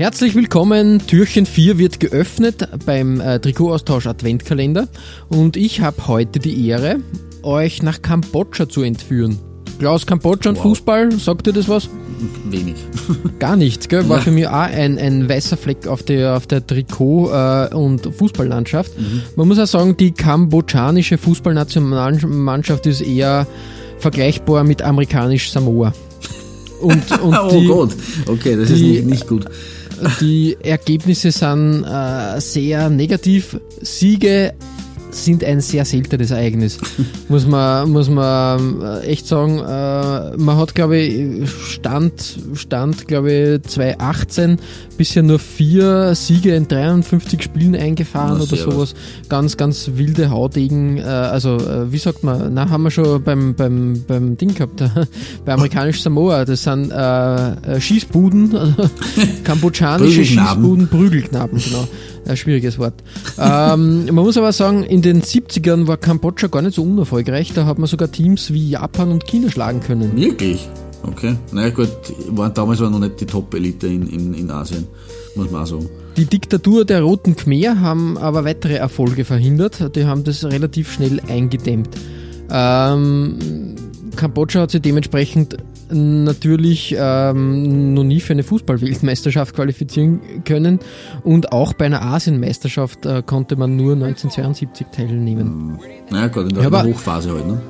Herzlich willkommen. Türchen 4 wird geöffnet beim äh, Trikotaustausch Adventkalender und ich habe heute die Ehre, euch nach Kambodscha zu entführen. Klaus, Kambodscha und Wow. Fußball, sagt dir das was? Wenig. Gar nichts, gell? War Ja. für mich auch ein, ein weißer Fleck auf der, auf der Trikot- äh, und Fußballlandschaft. Mhm. Man muss auch sagen, die kambodschanische Fußballnationalmannschaft ist eher vergleichbar mit amerikanisch Samoa. Und, und oh die, Gott, okay, das ist die- nicht, nicht gut. Die Ergebnisse sind äh, sehr negativ. Siege sind ein sehr seltenes Ereignis, muss man, muss man äh, echt sagen. Äh, man hat, glaube ich, Stand, Stand glaube ich, 2018 bisher nur vier Siege in 53 Spielen eingefahren Na, oder sowas. Ganz, ganz wilde Haudegen. Äh, also, äh, wie sagt man, na, haben wir schon beim, beim, beim Ding gehabt, bei amerikanisch Samoa. Das sind äh, äh, Schießbuden, also kambodschanische. Schießbuden, Prügelknaben, genau. Ein schwieriges Wort. ähm, man muss aber sagen, in den 70ern war Kambodscha gar nicht so unerfolgreich. Da hat man sogar Teams wie Japan und China schlagen können. Wirklich? Okay. Naja gut, war, damals war noch nicht die Top-Elite in, in, in Asien, muss man auch sagen. Die Diktatur der Roten Khmer haben aber weitere Erfolge verhindert. Die haben das relativ schnell eingedämmt. Ähm, Kambodscha hat sich dementsprechend natürlich ähm, noch nie für eine Fußball-Weltmeisterschaft qualifizieren können und auch bei einer Asienmeisterschaft äh, konnte man nur 1972 teilnehmen. Naja gut, in der, Ja, Hochphase halt, ne?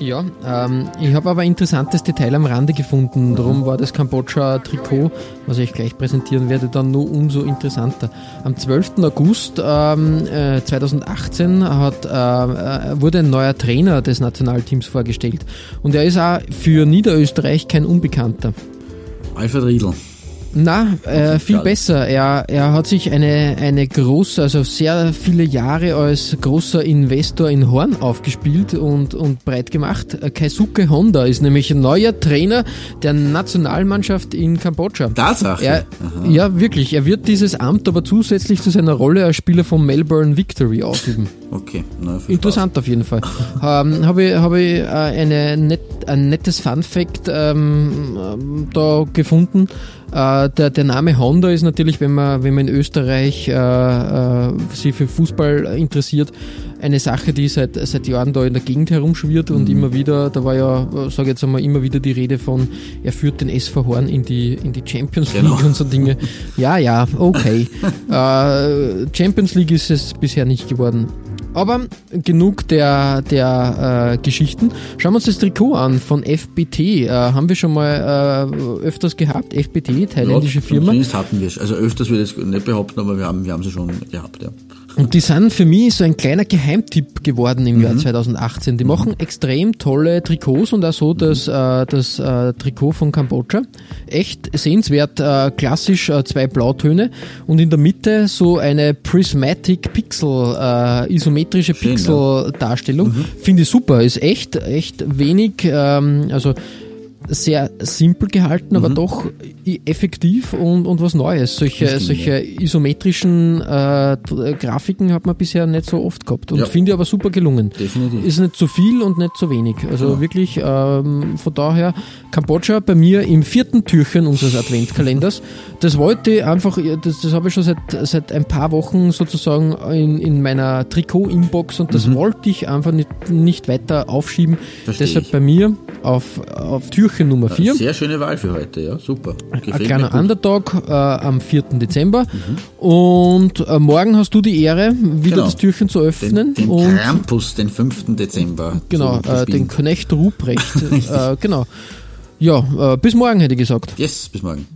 Ja, ähm, ich habe aber ein interessantes Detail am Rande gefunden. Darum war das Kambodscha-Trikot, was ich gleich präsentieren werde, dann nur umso interessanter. Am 12. August ähm, äh, 2018 hat, äh, äh, wurde ein neuer Trainer des Nationalteams vorgestellt. Und er ist auch für Niederösterreich kein Unbekannter. Alfred Riedl. Na, äh, viel schade. besser. Er, er hat sich eine, eine große, also sehr viele Jahre als großer Investor in Horn aufgespielt und, und breit gemacht. Äh, Keisuke Honda ist nämlich ein neuer Trainer der Nationalmannschaft in Kambodscha. Tatsache. Er, ja, wirklich. Er wird dieses Amt aber zusätzlich zu seiner Rolle als Spieler von Melbourne Victory ausüben. Okay, na, Interessant auf jeden Fall. ähm, Habe ich, hab ich äh, eine net, ein nettes Fun Fact ähm, ähm, da gefunden. Äh, der, der Name Honda ist natürlich, wenn man, wenn man in Österreich äh, äh, sich für Fußball interessiert, eine Sache, die seit, seit Jahren da in der Gegend herumschwirrt und immer wieder, da war ja, sage jetzt einmal, immer wieder die Rede von, er führt den SV Horn in die, in die Champions League Genau. und so Dinge. Ja, ja, okay. äh, Champions League ist es bisher nicht geworden. Aber genug der, der äh, Geschichten. Schauen wir uns das Trikot an von FBT. Äh, haben wir schon mal äh, öfters gehabt. FBT, thailändische Ja, Firma. Zumindest hatten wir es. Also öfters würde ich es nicht behaupten, aber wir haben, wir haben sie schon gehabt, ja. Und die sind für mich so ein kleiner Geheimtipp geworden im Mhm. Jahr 2018. Die machen extrem tolle Trikots und auch so das, äh, das äh, Trikot von Kambodscha. Echt sehenswert, äh, klassisch äh, zwei Blautöne und in der Mitte so eine Prismatic Pixel, äh, isometrische. Pixel-Darstellung. Finde ich super, ist echt, echt wenig, ähm, also sehr simpel gehalten, aber doch i- effektiv und, und was Neues. Solche, stimmt, solche isometrischen äh, Grafiken hat man bisher nicht so oft gehabt und Ja. finde ich aber super gelungen. Definitiv. Ist nicht zu viel und nicht zu wenig. Also wirklich ähm, von daher Kambodscha bei mir im vierten Türchen unseres Adventkalenders. Das wollte ich einfach, das, das habe ich schon seit, seit ein paar Wochen sozusagen in, in meiner Trikot-Inbox und das wollte ich einfach nicht, nicht weiter aufschieben. Mhm. Versteh Deshalb ich. bei mir auf, auf Türchen Nummer 4. Sehr schöne Wahl für heute, ja, super. Ein Gefällt kleiner mir gut. Underdog äh, am 4. Dezember. Und äh, morgen hast du die Ehre, wieder Genau. das Türchen zu öffnen. Den, den und Krampus, den 5. Dezember. genau, äh, den Knecht Ruprecht. äh, genau. Ja, äh, bis morgen hätte ich gesagt. Yes, bis morgen.